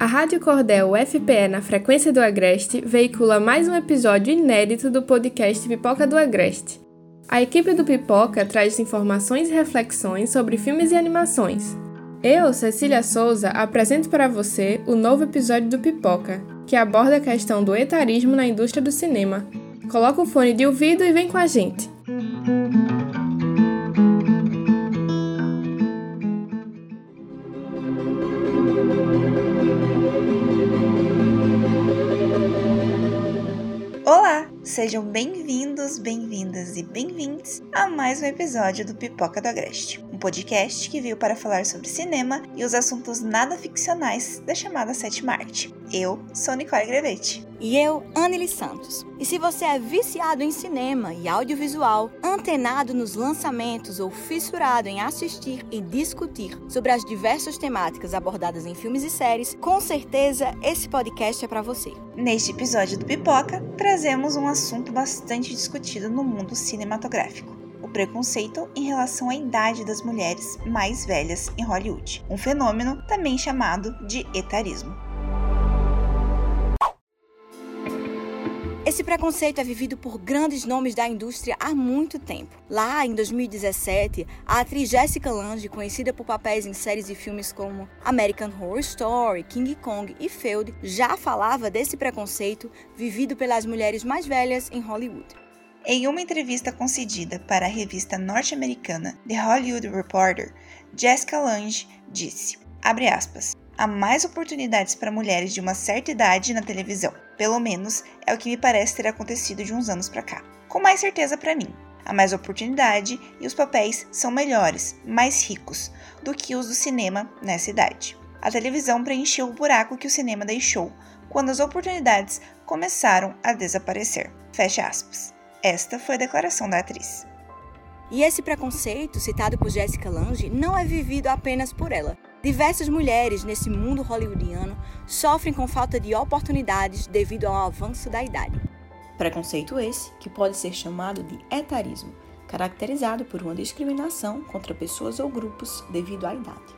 A Rádio Cordel UFPE na frequência do Agreste veicula mais um episódio inédito do podcast Pipoca do Agreste. A equipe do Pipoca traz informações e reflexões sobre filmes e animações. Eu, Cecília Souza, apresento para você o novo episódio do Pipoca, que aborda a questão do etarismo na indústria do cinema. Coloca o fone de ouvido e vem com a gente! Sejam bem-vindos, bem-vindas e bem-vindos a mais um episódio do Pipoca do Agreste, um podcast que veio para falar sobre cinema e os assuntos nada ficcionais da chamada sétima arte. Eu sou Nicole Grevete. E eu, Anneli Santos. E se você é viciado em cinema e audiovisual, antenado nos lançamentos ou fissurado em assistir e discutir sobre as diversas temáticas abordadas em filmes e séries, com certeza esse podcast é para você. Neste episódio do Pipoca, trazemos um assunto bastante discutido no mundo cinematográfico o preconceito em relação à idade das mulheres mais velhas em Hollywood, um fenômeno também chamado de etarismo. Esse preconceito é vivido por grandes nomes da indústria há muito tempo. Lá, em 2017, a atriz Jessica Lange, conhecida por papéis em séries e filmes como American Horror Story, King Kong e Feud, já falava desse preconceito vivido pelas mulheres mais velhas em Hollywood. Em uma entrevista concedida para a revista norte-americana The Hollywood Reporter, Jessica Lange disse, aspas, há mais oportunidades para mulheres de uma certa idade na televisão. Pelo menos é o que me parece ter acontecido de uns anos para cá. Com mais certeza para mim. Há mais oportunidade e os papéis são melhores, mais ricos do que os do cinema nessa idade. A televisão preencheu o buraco que o cinema deixou quando as oportunidades começaram a desaparecer. Fecha aspas. Esta foi a declaração da atriz. E esse preconceito, citado por Jessica Lange, não é vivido apenas por ela, Diversas mulheres nesse mundo hollywoodiano sofrem com falta de oportunidades devido ao avanço da idade. Preconceito esse que pode ser chamado de etarismo, caracterizado por uma discriminação contra pessoas ou grupos devido à idade.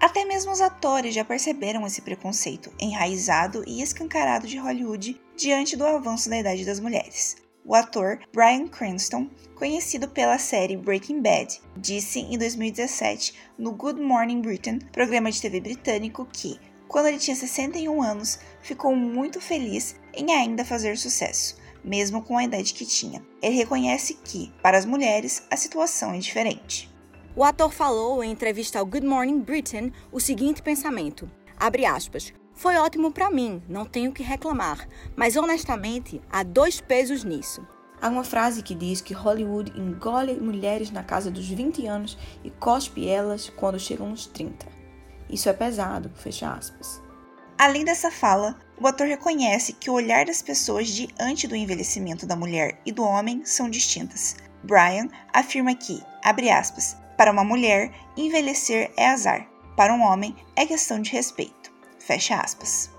Até mesmo os atores já perceberam esse preconceito enraizado e escancarado de Hollywood diante do avanço da idade das mulheres. O ator Bryan Cranston, conhecido pela série Breaking Bad, disse em 2017 no Good Morning Britain, programa de TV britânico, que, quando ele tinha 61 anos, ficou muito feliz em ainda fazer sucesso, mesmo com a idade que tinha. Ele reconhece que, para as mulheres, a situação é diferente. O ator falou em entrevista ao Good Morning Britain o seguinte pensamento: abre aspas, foi ótimo para mim, não tenho que reclamar, mas honestamente há dois pesos nisso. Há uma frase que diz que Hollywood engole mulheres na casa dos 20 anos e cospe elas quando chegam nos 30. Isso é pesado, fecha aspas. Além dessa fala, o ator reconhece que o olhar das pessoas diante do envelhecimento da mulher e do homem são distintas. Brian afirma que, abre aspas, para uma mulher, envelhecer é azar, para um homem é questão de respeito. Fecha aspas.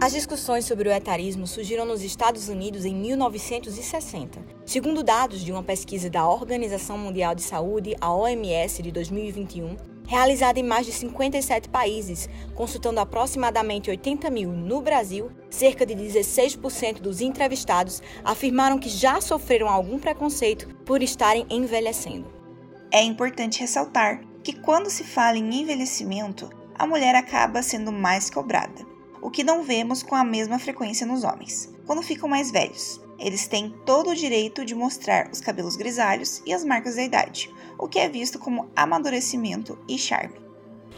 As discussões sobre o etarismo surgiram nos Estados Unidos em 1960. Segundo dados de uma pesquisa da Organização Mundial de Saúde, a OMS, de 2021, realizada em mais de 57 países, consultando aproximadamente 80 mil no Brasil, cerca de 16% dos entrevistados afirmaram que já sofreram algum preconceito por estarem envelhecendo. É importante ressaltar que quando se fala em envelhecimento, a mulher acaba sendo mais cobrada, o que não vemos com a mesma frequência nos homens. Quando ficam mais velhos, eles têm todo o direito de mostrar os cabelos grisalhos e as marcas da idade, o que é visto como amadurecimento e charme.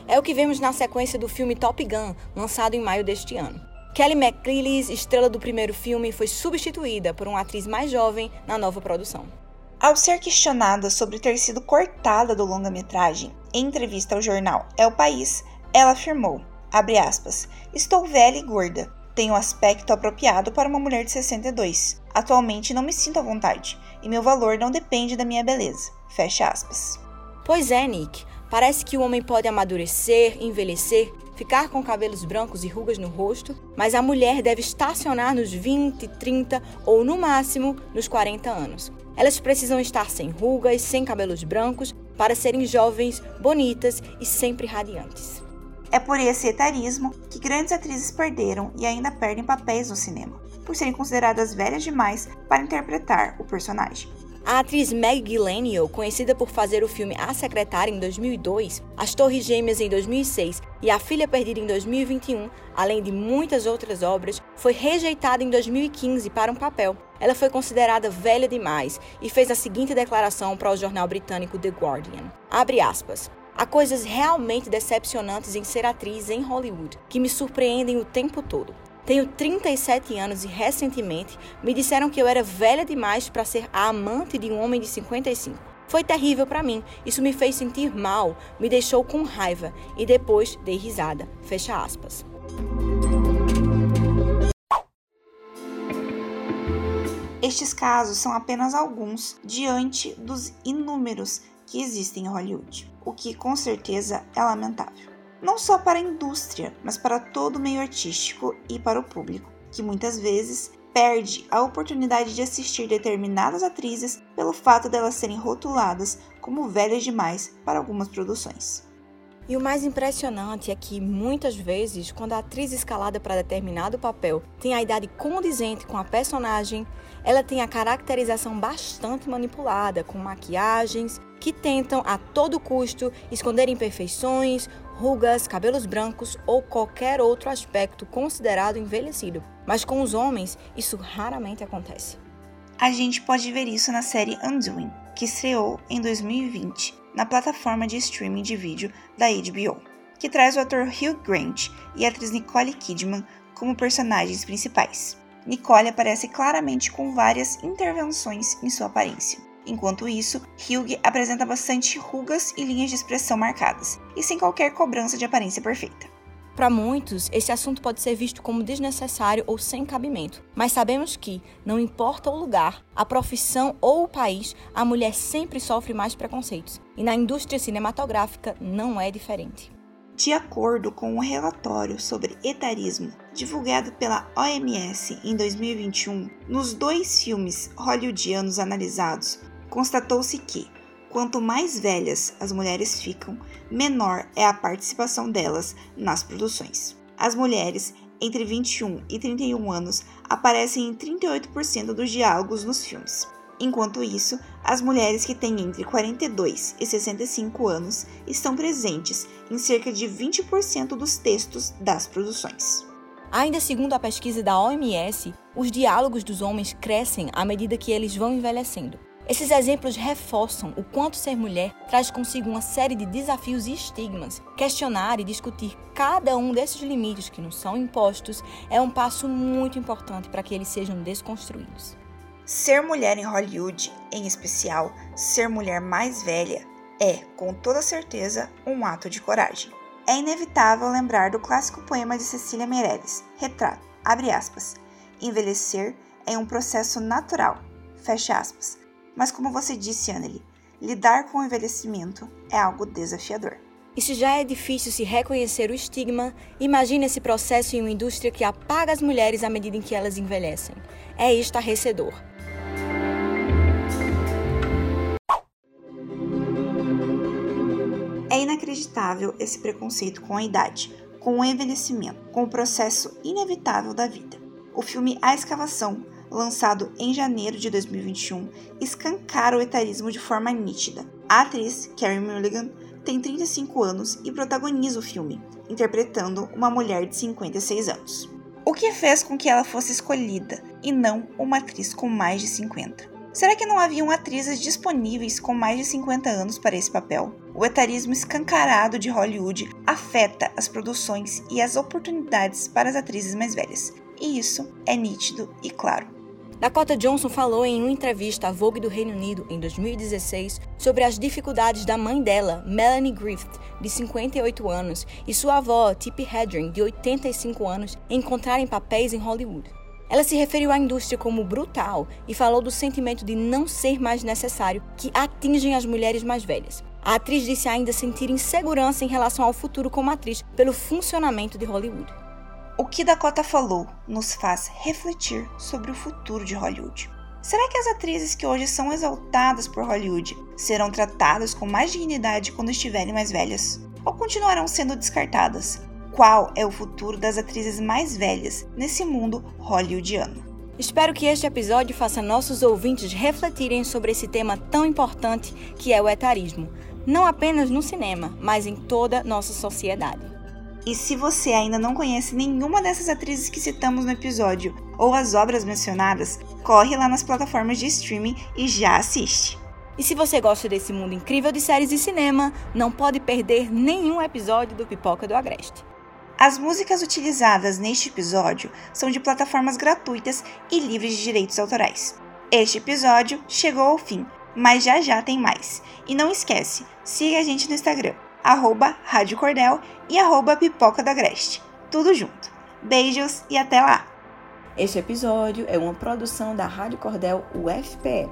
É o que vemos na sequência do filme Top Gun, lançado em maio deste ano. Kelly McGillis, estrela do primeiro filme, foi substituída por uma atriz mais jovem na nova produção. Ao ser questionada sobre ter sido cortada do longa-metragem em entrevista ao jornal É o País, ela afirmou, aspas, estou velha e gorda, tenho um aspecto apropriado para uma mulher de 62. Atualmente não me sinto à vontade, e meu valor não depende da minha beleza. Fecha aspas. Pois é, Nick. Parece que o homem pode amadurecer, envelhecer, ficar com cabelos brancos e rugas no rosto, mas a mulher deve estacionar nos 20, 30 ou no máximo nos 40 anos. Elas precisam estar sem rugas, sem cabelos brancos, para serem jovens, bonitas e sempre radiantes. É por esse etarismo que grandes atrizes perderam e ainda perdem papéis no cinema, por serem consideradas velhas demais para interpretar o personagem. A atriz Meg Gyllenhaal, conhecida por fazer o filme A Secretária em 2002, As Torres Gêmeas em 2006 e A Filha Perdida em 2021, além de muitas outras obras, foi rejeitada em 2015 para um papel. Ela foi considerada velha demais e fez a seguinte declaração para o jornal britânico The Guardian. Abre aspas. Há coisas realmente decepcionantes em ser atriz em Hollywood, que me surpreendem o tempo todo. Tenho 37 anos e recentemente me disseram que eu era velha demais para ser a amante de um homem de 55. Foi terrível para mim. Isso me fez sentir mal, me deixou com raiva e depois dei risada. Fecha aspas. Estes casos são apenas alguns diante dos inúmeros que existem em Hollywood, o que com certeza é lamentável não só para a indústria, mas para todo o meio artístico e para o público, que muitas vezes perde a oportunidade de assistir determinadas atrizes pelo fato delas serem rotuladas como velhas demais para algumas produções. E o mais impressionante é que, muitas vezes, quando a atriz escalada para determinado papel tem a idade condizente com a personagem, ela tem a caracterização bastante manipulada, com maquiagens que tentam a todo custo esconder imperfeições rugas, cabelos brancos ou qualquer outro aspecto considerado envelhecido. Mas com os homens, isso raramente acontece. A gente pode ver isso na série Undoing, que estreou em 2020 na plataforma de streaming de vídeo da HBO, que traz o ator Hugh Grant e a atriz Nicole Kidman como personagens principais. Nicole aparece claramente com várias intervenções em sua aparência. Enquanto isso, Hugh apresenta bastante rugas e linhas de expressão marcadas, e sem qualquer cobrança de aparência perfeita. Para muitos, esse assunto pode ser visto como desnecessário ou sem cabimento, mas sabemos que, não importa o lugar, a profissão ou o país, a mulher sempre sofre mais preconceitos, e na indústria cinematográfica não é diferente. De acordo com um relatório sobre etarismo divulgado pela OMS em 2021, nos dois filmes hollywoodianos analisados, constatou-se que, quanto mais velhas as mulheres ficam, menor é a participação delas nas produções. As mulheres entre 21 e 31 anos aparecem em 38% dos diálogos nos filmes. Enquanto isso, as mulheres que têm entre 42 e 65 anos estão presentes em cerca de 20% dos textos das produções. Ainda segundo a pesquisa da OMS, os diálogos dos homens crescem à medida que eles vão envelhecendo. Esses exemplos reforçam o quanto ser mulher traz consigo uma série de desafios e estigmas. Questionar e discutir cada um desses limites que nos são impostos é um passo muito importante para que eles sejam desconstruídos. Ser mulher em Hollywood, em especial ser mulher mais velha, é, com toda certeza, um ato de coragem. É inevitável lembrar do clássico poema de Cecília Meirelles, Retrato, abre aspas, envelhecer é um processo natural, fecha aspas, mas como você disse, Anneli, lidar com o envelhecimento é algo desafiador. E se já é difícil se reconhecer o estigma, imagine esse processo em uma indústria que apaga as mulheres à medida em que elas envelhecem. É estarrecedor. É inacreditável esse preconceito com a idade, com o envelhecimento, com o processo inevitável da vida. O filme A Escavação lançado em janeiro de 2021, escancara o etarismo de forma nítida. A atriz, Carey Mulligan, tem 35 anos e protagoniza o filme, interpretando uma mulher de 56 anos. O que fez com que ela fosse escolhida e não uma atriz com mais de 50? Será que não haviam atrizes disponíveis com mais de 50 anos para esse papel? O etarismo escancarado de Hollywood afeta as produções e as oportunidades para as atrizes mais velhas, e isso é nítido e claro. Dakota Johnson falou em uma entrevista à Vogue do Reino Unido em 2016 sobre as dificuldades da mãe dela, Melanie Griffith, de 58 anos, e sua avó, Tippi Hedren, de 85 anos, em encontrarem papéis em Hollywood. Ela se referiu à indústria como brutal e falou do sentimento de não ser mais necessário que atingem as mulheres mais velhas. A atriz disse ainda sentir insegurança em relação ao futuro como atriz pelo funcionamento de Hollywood. O que Dakota falou nos faz refletir sobre o futuro de Hollywood. Será que as atrizes que hoje são exaltadas por Hollywood serão tratadas com mais dignidade quando estiverem mais velhas? Ou continuarão sendo descartadas? Qual é o futuro das atrizes mais velhas nesse mundo hollywoodiano? Espero que este episódio faça nossos ouvintes refletirem sobre esse tema tão importante que é o etarismo, não apenas no cinema, mas em toda nossa sociedade. E se você ainda não conhece nenhuma dessas atrizes que citamos no episódio ou as obras mencionadas, corre lá nas plataformas de streaming e já assiste. E se você gosta desse mundo incrível de séries e cinema, não pode perder nenhum episódio do Pipoca do Agreste. As músicas utilizadas neste episódio são de plataformas gratuitas e livres de direitos autorais. Este episódio chegou ao fim, mas já já tem mais. E não esquece, siga a gente no Instagram, arroba Rádio Cordel e arroba Pipoca da Agreste. Tudo junto. Beijos e até lá! Este episódio é uma produção da Rádio Cordel UFPE.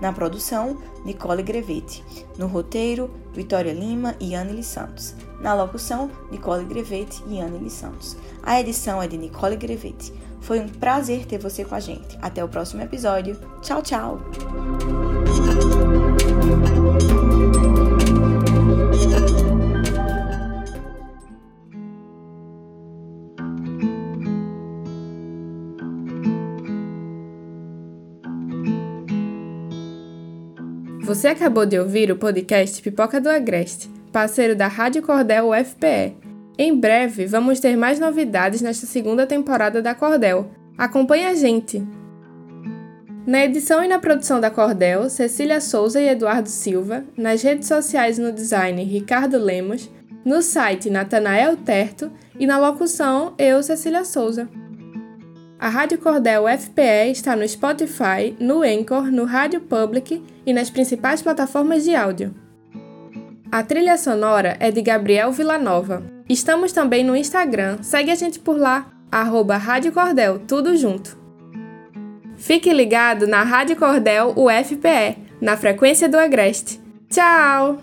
Na produção, Nicole Grevete. No roteiro, Vitória Lima e Anneli Santos. Na locução, Nicole Grevete e Anneli Santos. A edição é de Nicole Grevete. Foi um prazer ter você com a gente. Até o próximo episódio. Tchau, tchau! Você acabou de ouvir o podcast Pipoca do Agreste, parceiro da Rádio Cordel UFPE. Em breve, vamos ter mais novidades nesta segunda temporada da Cordel. Acompanhe a gente! Na edição e na produção da Cordel, Cecília Souza e Eduardo Silva, nas redes sociais e no design, Ricardo Lemos, no site Natanael Terto e na locução, eu, Cecília Souza. A Rádio Cordel FPE está no Spotify, no Anchor, no Rádio Public e nas principais plataformas de áudio. A trilha sonora é de Gabriel Villanova. Estamos também no Instagram, segue a gente por lá, arroba Rádio Cordel, tudo junto. Fique ligado na Rádio Cordel UFPE, na frequência do Agreste. Tchau!